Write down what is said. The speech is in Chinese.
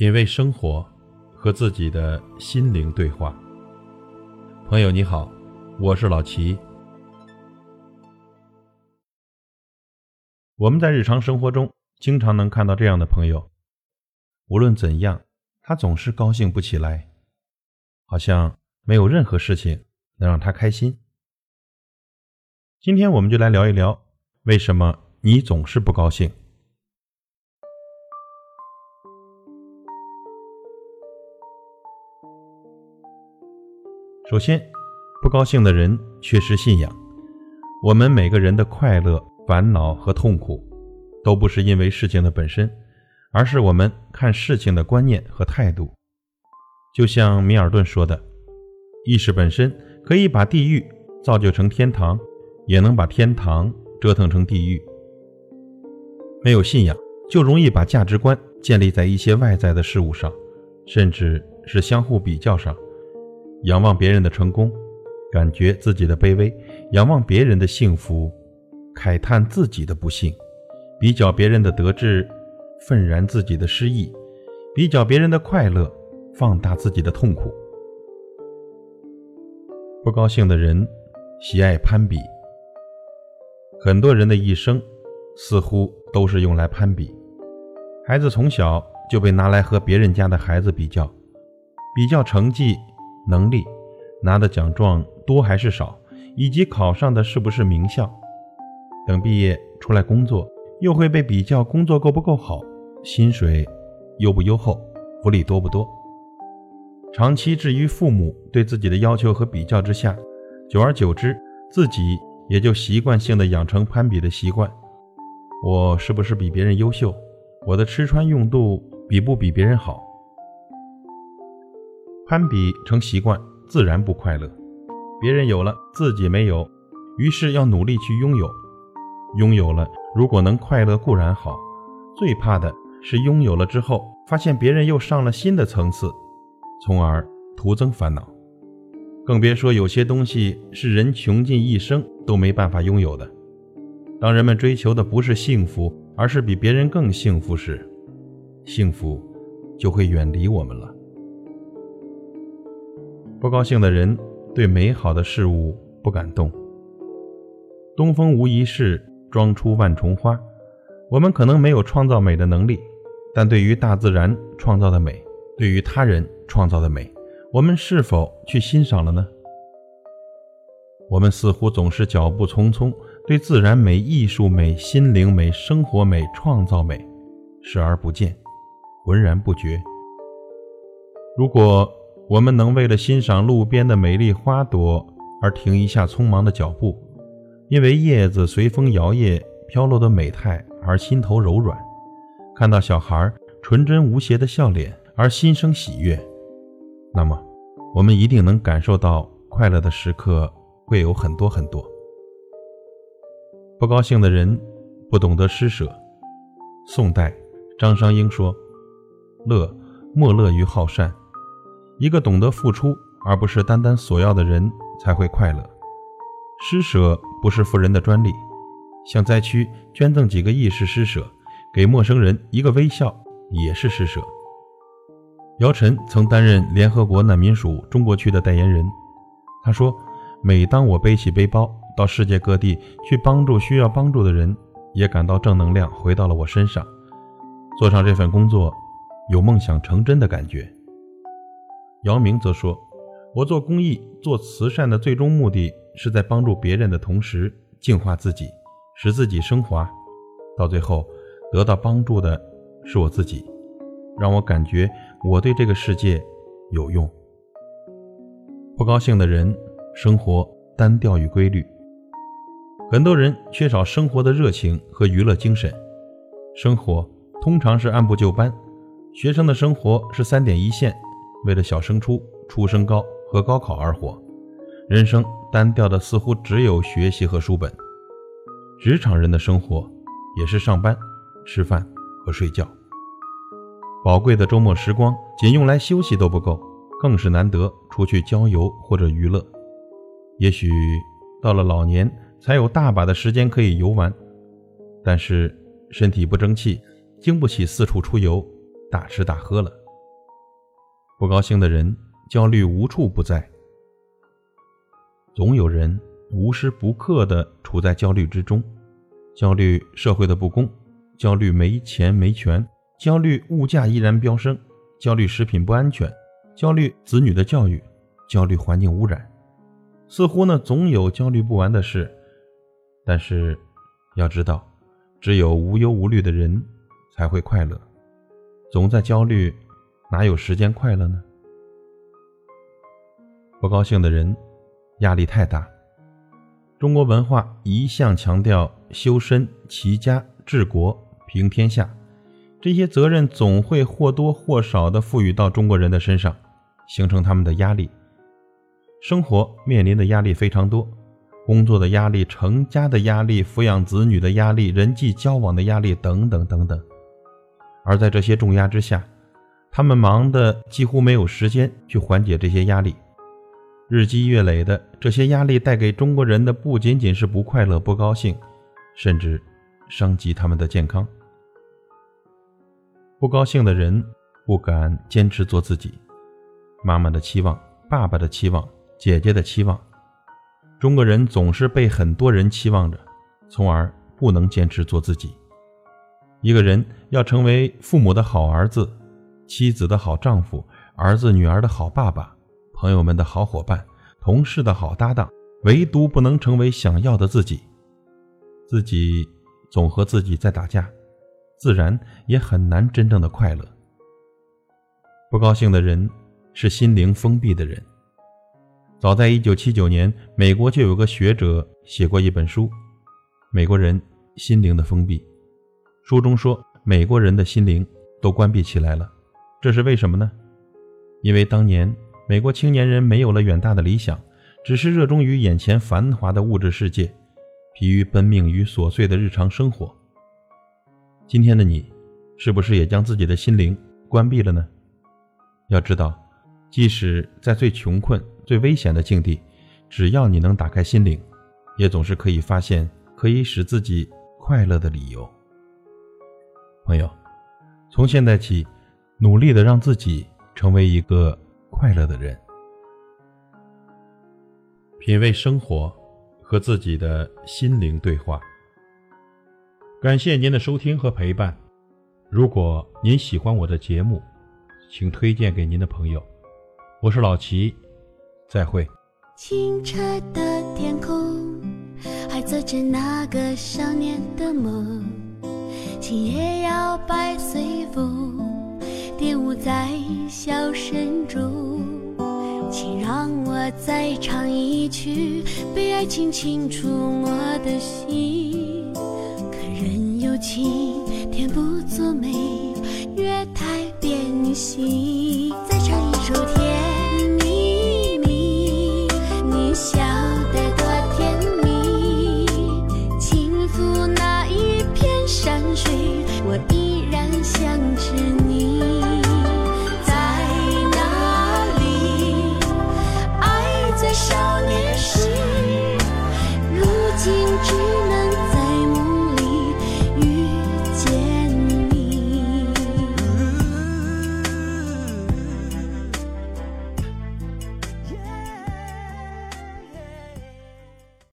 品味生活，和自己的心灵对话。朋友你好，我是老齐。我们在日常生活中经常能看到这样的朋友，无论怎样，他总是高兴不起来，好像没有任何事情能让他开心。今天我们就来聊一聊，为什么你总是不高兴。首先，不高兴的人缺失信仰。我们每个人的快乐、烦恼和痛苦，都不是因为事情的本身，而是我们看事情的观念和态度。就像米尔顿说的：“意识本身可以把地狱造就成天堂，也能把天堂折腾成地狱。”没有信仰，就容易把价值观建立在一些外在的事物上，甚至是相互比较上。仰望别人的成功，感觉自己的卑微；仰望别人的幸福，慨叹自己的不幸；比较别人的得志，愤然自己的失意；比较别人的快乐，放大自己的痛苦。不高兴的人喜爱攀比，很多人的一生似乎都是用来攀比。孩子从小就被拿来和别人家的孩子比较，比较成绩。能力拿的奖状多还是少，以及考上的是不是名校。等毕业出来工作，又会被比较工作够不够好，薪水优不优厚，福利多不多。长期置于父母对自己的要求和比较之下，久而久之，自己也就习惯性的养成攀比的习惯。我是不是比别人优秀？我的吃穿用度比不比别人好？攀比成习惯，自然不快乐。别人有了，自己没有，于是要努力去拥有。拥有了，如果能快乐固然好，最怕的是拥有了之后，发现别人又上了新的层次，从而徒增烦恼。更别说有些东西是人穷尽一生都没办法拥有的。当人们追求的不是幸福，而是比别人更幸福时，幸福就会远离我们了。不高兴的人对美好的事物不感动。东风无疑是，装出万重花。我们可能没有创造美的能力，但对于大自然创造的美，对于他人创造的美，我们是否去欣赏了呢？我们似乎总是脚步匆匆，对自然美、艺术美、心灵美、生活美、创造美视而不见，浑然不觉。如果。我们能为了欣赏路边的美丽花朵而停一下匆忙的脚步，因为叶子随风摇曳飘落的美态而心头柔软；看到小孩纯真无邪的笑脸而心生喜悦，那么我们一定能感受到快乐的时刻会有很多很多。不高兴的人不懂得施舍。宋代张商英说：“乐莫乐于好善。”一个懂得付出而不是单单索要的人才会快乐。施舍不是富人的专利，向灾区捐赠几个亿是施舍，给陌生人一个微笑也是施舍。姚晨曾担任联合国难民署中国区的代言人，他说：“每当我背起背包到世界各地去帮助需要帮助的人，也感到正能量回到了我身上。做上这份工作，有梦想成真的感觉。”姚明则说：“我做公益、做慈善的最终目的是在帮助别人的同时净化自己，使自己升华。到最后，得到帮助的是我自己，让我感觉我对这个世界有用。”不高兴的人，生活单调与规律。很多人缺少生活的热情和娱乐精神，生活通常是按部就班。学生的生活是三点一线。为了小升初、初升高和高考而活，人生单调的似乎只有学习和书本。职场人的生活也是上班、吃饭和睡觉。宝贵的周末时光仅用来休息都不够，更是难得出去郊游或者娱乐。也许到了老年才有大把的时间可以游玩，但是身体不争气，经不起四处出游、大吃大喝了。不高兴的人，焦虑无处不在。总有人无时不刻地处在焦虑之中，焦虑社会的不公，焦虑没钱没权，焦虑物价依然飙升，焦虑食品不安全，焦虑子女的教育，焦虑环境污染。似乎呢，总有焦虑不完的事。但是，要知道，只有无忧无虑的人才会快乐。总在焦虑，哪有时间快乐呢？不高兴的人。压力太大。中国文化一向强调修身、齐家、治国、平天下，这些责任总会或多或少地赋予到中国人的身上，形成他们的压力。生活面临的压力非常多，工作的压力、成家的压力、抚养子女的压力、人际交往的压力等等等等。而在这些重压之下，他们忙得几乎没有时间去缓解这些压力。日积月累的这些压力带给中国人的不仅仅是不快乐、不高兴，甚至伤及他们的健康。不高兴的人不敢坚持做自己，妈妈的期望、爸爸的期望、姐姐的期望，中国人总是被很多人期望着，从而不能坚持做自己。一个人要成为父母的好儿子、妻子的好丈夫、儿子女儿的好爸爸。朋友们的好伙伴，同事的好搭档，唯独不能成为想要的自己。自己总和自己在打架，自然也很难真正的快乐。不高兴的人是心灵封闭的人。早在一九七九年，美国就有个学者写过一本书《美国人心灵的封闭》。书中说，美国人的心灵都关闭起来了，这是为什么呢？因为当年。美国青年人没有了远大的理想，只是热衷于眼前繁华的物质世界，疲于奔命于琐碎的日常生活。今天的你，是不是也将自己的心灵关闭了呢？要知道，即使在最穷困、最危险的境地，只要你能打开心灵，也总是可以发现可以使自己快乐的理由。朋友，从现在起，努力的让自己成为一个。快乐的人，品味生活，和自己的心灵对话。感谢您的收听和陪伴。如果您喜欢我的节目，请推荐给您的朋友。我是老齐，再会。清澈的天空，还做着那个少年的梦。今夜摇摆随风。蝶舞在笑声中，请让我再唱一曲，被爱情轻触摸的心。可人有情，天不作美，月太变心。再唱一首